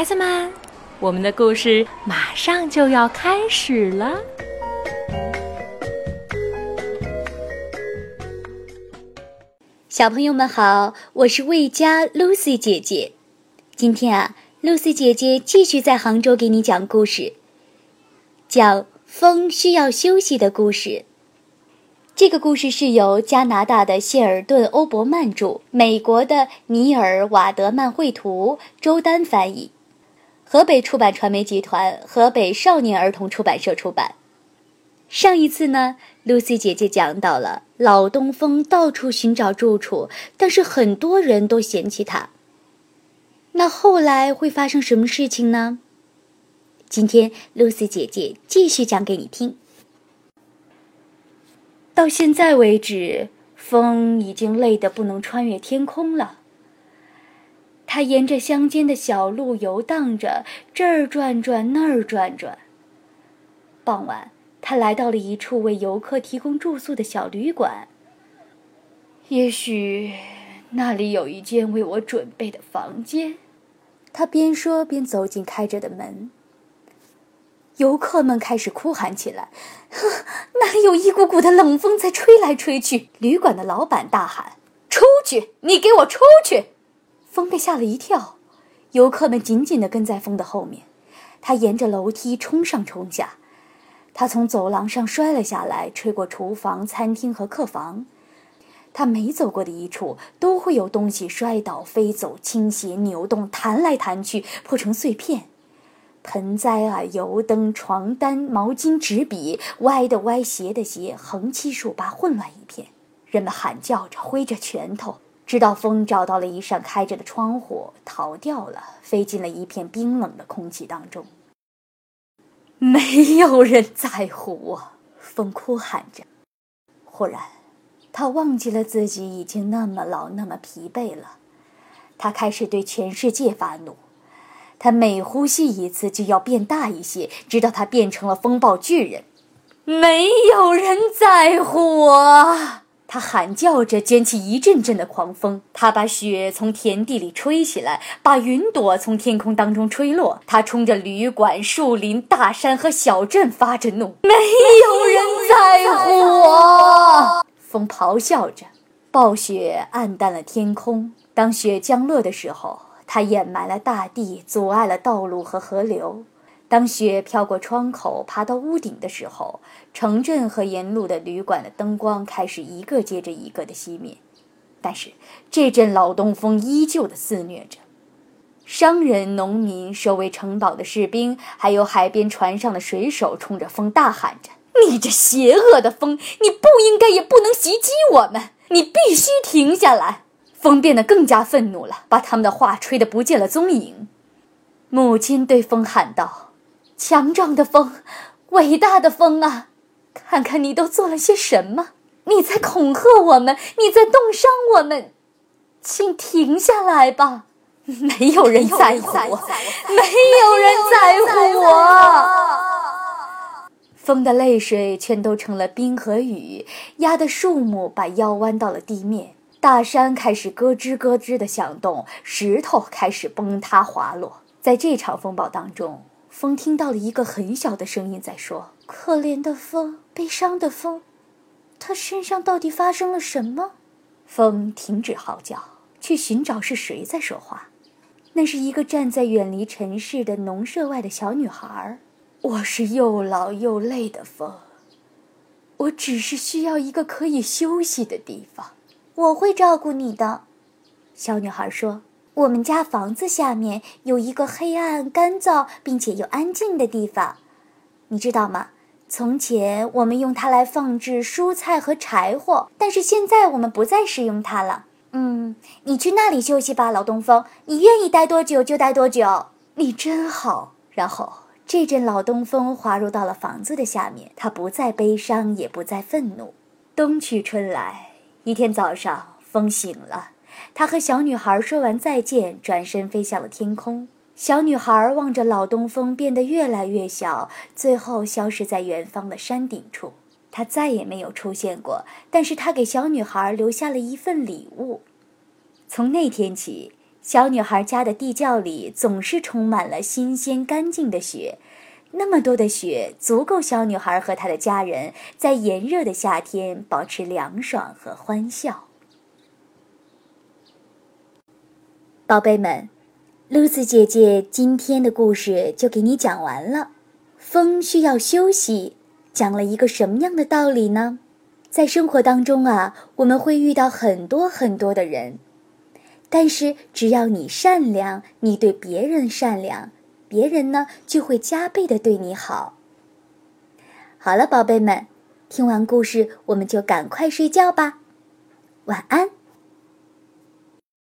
孩子们，我们的故事马上就要开始了。小朋友们好，我是魏佳 Lucy 姐姐。今天啊，Lucy 姐姐继续在杭州给你讲故事，讲风需要休息的故事。这个故事是由加拿大的谢尔顿·欧伯曼著，美国的尼尔·瓦德曼绘图，周丹翻译，河北出版传媒集团河北少年儿童出版社出版。上一次呢，Lucy 姐姐讲到了老东风到处寻找住处，但是很多人都嫌弃他。那后来会发生什么事情呢？今天 Lucy 姐姐继续讲给你听。到现在为止，风已经累得不能穿越天空了。他沿着乡间的小路游荡着，这儿转转，那儿转转。傍晚，他来到了一处为游客提供住宿的小旅馆。也许那里有一间为我准备的房间。他边说边走进开着的门。游客们开始哭喊起来：“那里有一股股的冷风在吹来吹去。”旅馆的老板大喊：“出去！你给我出去！”风被吓了一跳，游客们紧紧地跟在风的后面。他沿着楼梯冲上冲下，他从走廊上摔了下来，吹过厨房、餐厅和客房。他每走过的一处，都会有东西摔倒、飞走、倾斜、扭动、弹来弹去，破成碎片。盆栽啊，油灯、床单、毛巾、纸笔，歪的歪，斜的斜，横七竖八，混乱一片。人们喊叫着，挥着拳头，直到风找到了一扇开着的窗户，逃掉了，飞进了一片冰冷的空气当中。没有人在乎我，风哭喊着。忽然，他忘记了自己已经那么老，那么疲惫了。他开始对全世界发怒。他每呼吸一次就要变大一些，直到他变成了风暴巨人。没有人在乎我，他喊叫着，卷起一阵阵的狂风。他把雪从田地里吹起来，把云朵从天空当中吹落。他冲着旅馆、树林、大山和小镇发着怒。没有人在乎我，风咆哮着。暴雪暗淡了天空。当雪降落的时候。它掩埋了大地，阻碍了道路和河流。当雪飘过窗口，爬到屋顶的时候，城镇和沿路的旅馆的灯光开始一个接着一个的熄灭。但是这阵老东风依旧的肆虐着。商人、农民、守卫城堡的士兵，还有海边船上的水手，冲着风大喊着：“你这邪恶的风，你不应该也不能袭击我们！你必须停下来！”风变得更加愤怒了，把他们的话吹得不见了踪影。母亲对风喊道：“强壮的风，伟大的风啊，看看你都做了些什么！你在恐吓我们，你在冻伤我们，请停下来吧！没有人在乎我，没有人在乎我。风的泪水全都成了冰和雨，压得树木把腰弯到了地面。”大山开始咯吱咯吱地响动，石头开始崩塌滑落。在这场风暴当中，风听到了一个很小的声音在说：“可怜的风，悲伤的风，他身上到底发生了什么？”风停止嚎叫，去寻找是谁在说话。那是一个站在远离城市的农舍外的小女孩。我是又老又累的风，我只是需要一个可以休息的地方。我会照顾你的，小女孩说：“我们家房子下面有一个黑暗、干燥并且又安静的地方，你知道吗？从前我们用它来放置蔬菜和柴火，但是现在我们不再使用它了。嗯，你去那里休息吧，老东风，你愿意待多久就待多久。你真好。”然后这阵老东风滑入到了房子的下面，它不再悲伤，也不再愤怒。冬去春来。一天早上，风醒了，他和小女孩说完再见，转身飞向了天空。小女孩望着老东风变得越来越小，最后消失在远方的山顶处。他再也没有出现过，但是他给小女孩留下了一份礼物。从那天起，小女孩家的地窖里总是充满了新鲜干净的雪，那么多的雪足够小女孩和她的家人在炎热的夏天保持凉爽和欢笑。宝贝们，露丝姐姐今天的故事就给你讲完了。风需要休息，讲了一个什么样的道理呢？在生活当中啊，我们会遇到很多很多的人，但是只要你善良，你对别人善良，别人呢就会加倍的对你好。好了，宝贝们，听完故事我们就赶快睡觉吧，晚安。